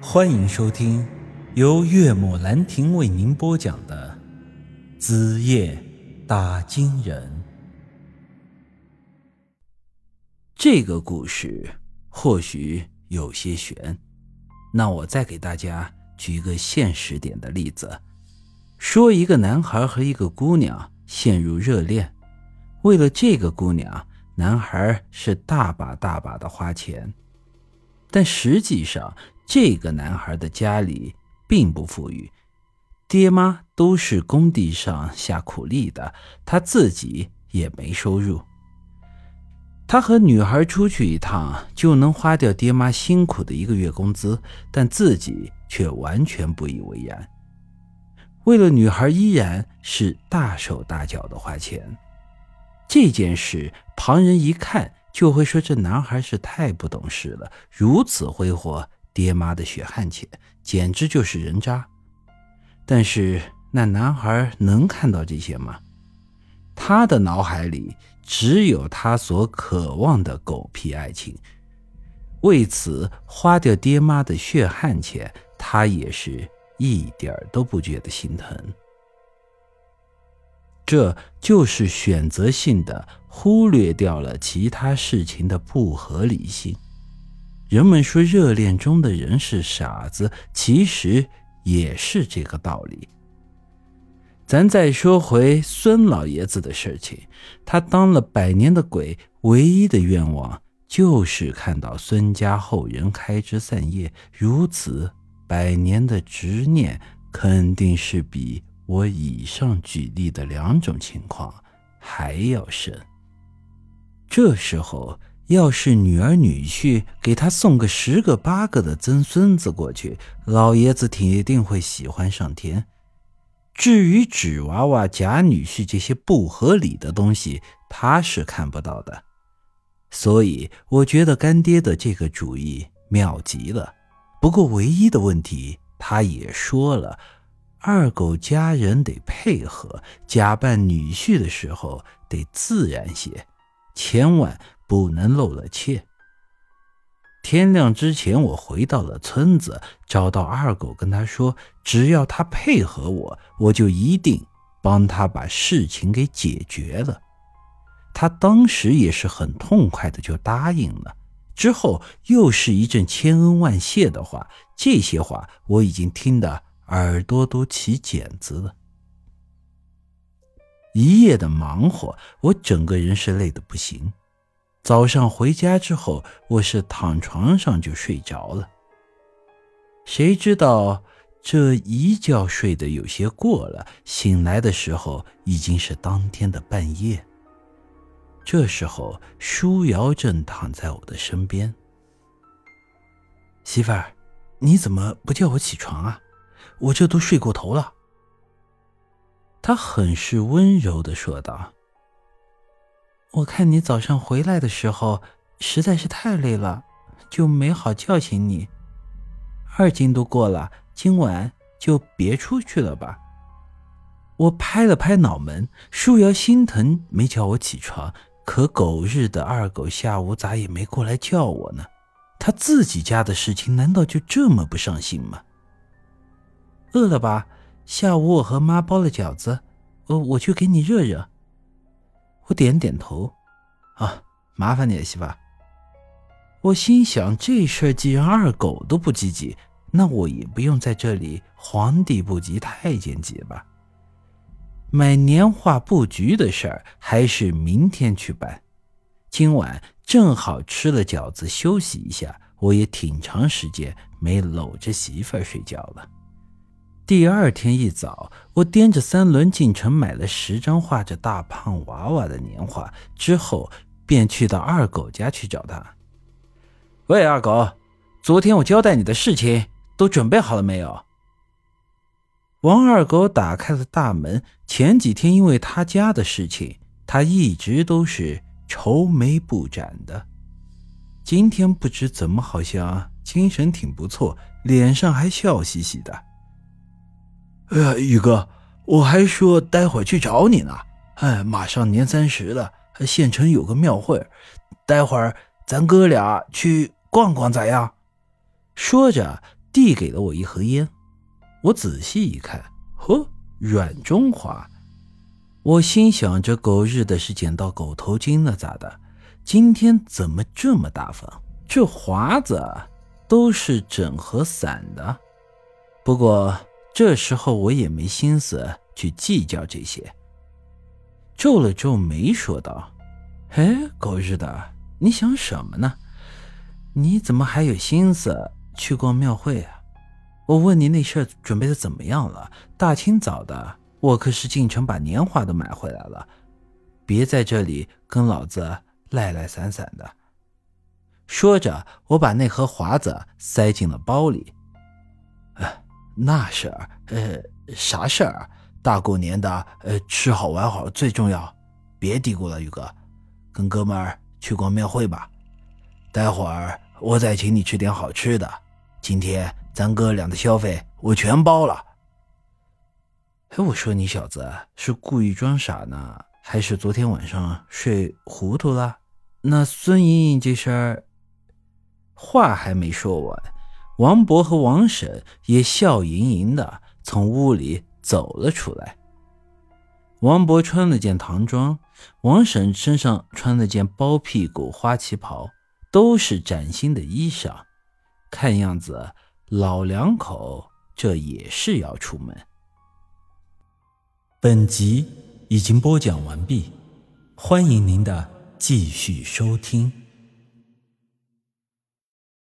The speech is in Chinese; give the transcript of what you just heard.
欢迎收听由岳母兰亭为您播讲的《子夜打金人》。这个故事或许有些悬，那我再给大家举一个现实点的例子：说一个男孩和一个姑娘陷入热恋，为了这个姑娘，男孩是大把大把的花钱。但实际上，这个男孩的家里并不富裕，爹妈都是工地上下苦力的，他自己也没收入。他和女孩出去一趟就能花掉爹妈辛苦的一个月工资，但自己却完全不以为然。为了女孩，依然是大手大脚的花钱。这件事，旁人一看。就会说这男孩是太不懂事了，如此挥霍爹妈的血汗钱，简直就是人渣。但是那男孩能看到这些吗？他的脑海里只有他所渴望的狗屁爱情，为此花掉爹妈的血汗钱，他也是一点都不觉得心疼。这就是选择性的忽略掉了其他事情的不合理性。人们说热恋中的人是傻子，其实也是这个道理。咱再说回孙老爷子的事情，他当了百年的鬼，唯一的愿望就是看到孙家后人开枝散叶。如此百年的执念，肯定是比。我以上举例的两种情况还要深。这时候，要是女儿女婿给他送个十个八个的曾孙子过去，老爷子铁定会喜欢上天。至于纸娃娃、假女婿这些不合理的东西，他是看不到的。所以，我觉得干爹的这个主意妙极了。不过，唯一的问题，他也说了。二狗家人得配合，假扮女婿的时候得自然些，千万不能露了怯。天亮之前，我回到了村子，找到二狗，跟他说，只要他配合我，我就一定帮他把事情给解决了。他当时也是很痛快的就答应了。之后又是一阵千恩万谢的话，这些话我已经听得。耳朵都起茧子了，一夜的忙活，我整个人是累得不行。早上回家之后，我是躺床上就睡着了。谁知道这一觉睡得有些过了，醒来的时候已经是当天的半夜。这时候，舒瑶正躺在我的身边。媳妇儿，你怎么不叫我起床啊？我这都睡过头了。他很是温柔的说道：“我看你早上回来的时候实在是太累了，就没好叫醒你。二更都过了，今晚就别出去了吧。”我拍了拍脑门，舒瑶心疼没叫我起床，可狗日的二狗下午咋也没过来叫我呢？他自己家的事情难道就这么不上心吗？饿了吧？下午我和妈包了饺子，我我去给你热热。我点点头，啊，麻烦你了，媳妇。我心想，这事既然二狗都不积极，那我也不用在这里皇帝不急太监急吧。买年画布局的事儿还是明天去办，今晚正好吃了饺子休息一下。我也挺长时间没搂着媳妇儿睡觉了。第二天一早，我掂着三轮进城买了十张画着大胖娃娃的年画，之后便去到二狗家去找他。喂，二狗，昨天我交代你的事情都准备好了没有？王二狗打开了大门。前几天因为他家的事情，他一直都是愁眉不展的。今天不知怎么，好像精神挺不错，脸上还笑嘻嘻的。哎呀，宇哥，我还说待会去找你呢。哎，马上年三十了，县城有个庙会，待会儿咱哥俩去逛逛咋样？说着，递给了我一盒烟。我仔细一看，呵，软中华。我心想：这狗日的是捡到狗头金了咋的？今天怎么这么大方？这华子都是整盒散的。不过这时候我也没心思去计较这些，皱了皱眉说道：“哎，狗日的，你想什么呢？你怎么还有心思去逛庙会啊？我问你那事儿准备的怎么样了？大清早的，我可是进城把年画都买回来了，别在这里跟老子赖赖散散的。”说着，我把那盒华子塞进了包里。那事儿，呃，啥事儿？大过年的，呃，吃好玩好最重要。别嘀咕了，宇哥，跟哥们儿去逛庙会吧。待会儿我再请你吃点好吃的。今天咱哥俩的消费我全包了。哎，我说你小子是故意装傻呢，还是昨天晚上睡糊涂了？那孙莹莹这事儿，话还没说完。王博和王婶也笑盈盈的从屋里走了出来。王博穿了件唐装，王婶身上穿了件包屁股花旗袍，都是崭新的衣裳。看样子老两口这也是要出门。本集已经播讲完毕，欢迎您的继续收听。